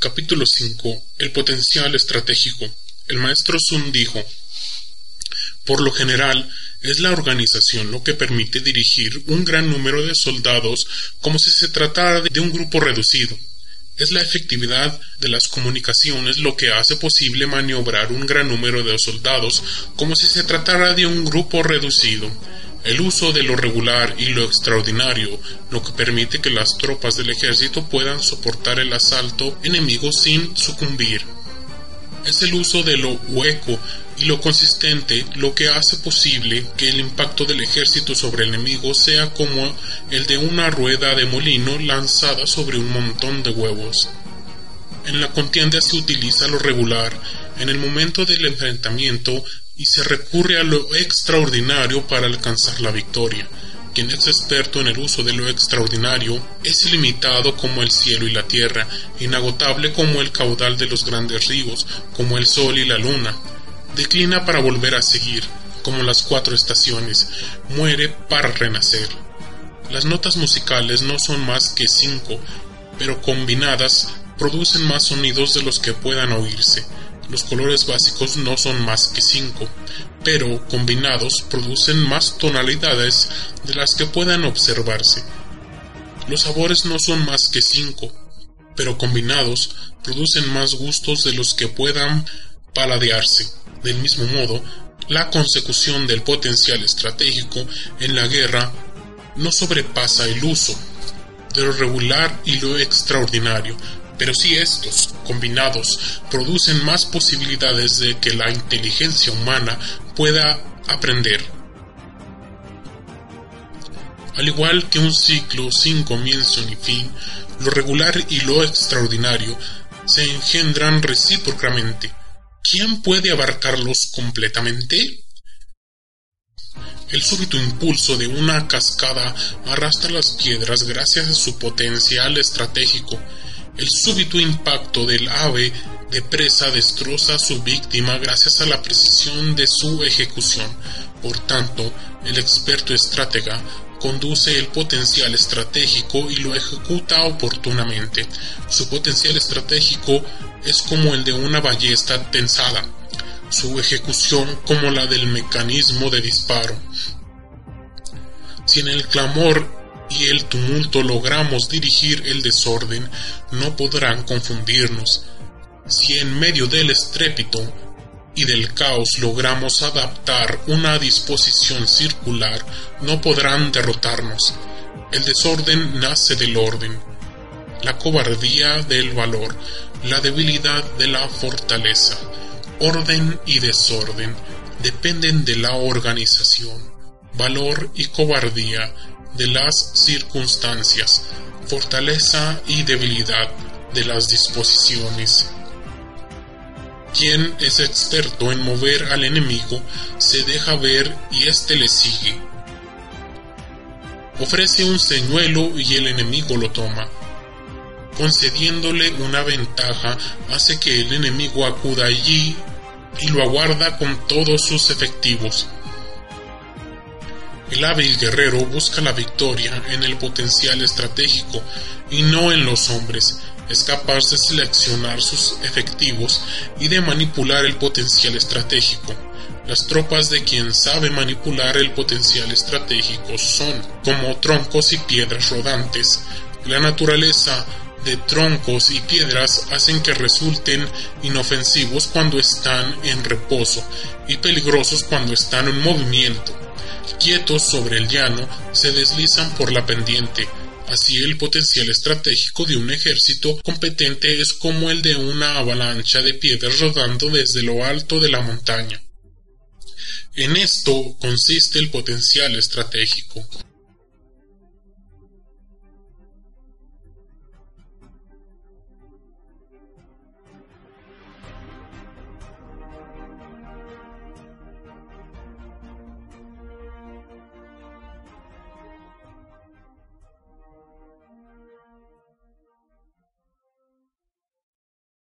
Capítulo 5. El potencial estratégico. El maestro Sun dijo, por lo general, es la organización lo que permite dirigir un gran número de soldados como si se tratara de un grupo reducido. Es la efectividad de las comunicaciones lo que hace posible maniobrar un gran número de soldados como si se tratara de un grupo reducido. El uso de lo regular y lo extraordinario, lo que permite que las tropas del ejército puedan soportar el asalto enemigo sin sucumbir. Es el uso de lo hueco y lo consistente lo que hace posible que el impacto del ejército sobre el enemigo sea como el de una rueda de molino lanzada sobre un montón de huevos. En la contienda se utiliza lo regular en el momento del enfrentamiento y se recurre a lo extraordinario para alcanzar la victoria. Quien es experto en el uso de lo extraordinario es ilimitado como el cielo y la tierra, inagotable como el caudal de los grandes ríos, como el sol y la luna. Declina para volver a seguir, como las cuatro estaciones, muere para renacer. Las notas musicales no son más que cinco, pero combinadas producen más sonidos de los que puedan oírse. Los colores básicos no son más que cinco, pero combinados producen más tonalidades de las que puedan observarse. Los sabores no son más que cinco, pero combinados producen más gustos de los que puedan paladearse. Del mismo modo, la consecución del potencial estratégico en la guerra no sobrepasa el uso de lo regular y lo extraordinario, pero si estos, combinados, producen más posibilidades de que la inteligencia humana pueda aprender. Al igual que un ciclo sin comienzo ni fin, lo regular y lo extraordinario se engendran recíprocamente. ¿Quién puede abarcarlos completamente? El súbito impulso de una cascada arrastra las piedras gracias a su potencial estratégico súbito impacto del ave de presa destroza a su víctima gracias a la precisión de su ejecución. Por tanto, el experto estratega conduce el potencial estratégico y lo ejecuta oportunamente. Su potencial estratégico es como el de una ballesta tensada, su ejecución como la del mecanismo de disparo. Si en el clamor y el tumulto logramos dirigir el desorden, no podrán confundirnos. Si en medio del estrépito y del caos logramos adaptar una disposición circular, no podrán derrotarnos. El desorden nace del orden, la cobardía del valor, la debilidad de la fortaleza. Orden y desorden dependen de la organización. Valor y cobardía de las circunstancias, fortaleza y debilidad de las disposiciones. Quien es experto en mover al enemigo se deja ver y éste le sigue. Ofrece un señuelo y el enemigo lo toma. Concediéndole una ventaja hace que el enemigo acuda allí y lo aguarda con todos sus efectivos. El hábil guerrero busca la victoria en el potencial estratégico y no en los hombres. Es capaz de seleccionar sus efectivos y de manipular el potencial estratégico. Las tropas de quien sabe manipular el potencial estratégico son como troncos y piedras rodantes. La naturaleza de troncos y piedras hacen que resulten inofensivos cuando están en reposo y peligrosos cuando están en movimiento quietos sobre el llano, se deslizan por la pendiente. Así el potencial estratégico de un ejército competente es como el de una avalancha de piedras rodando desde lo alto de la montaña. En esto consiste el potencial estratégico.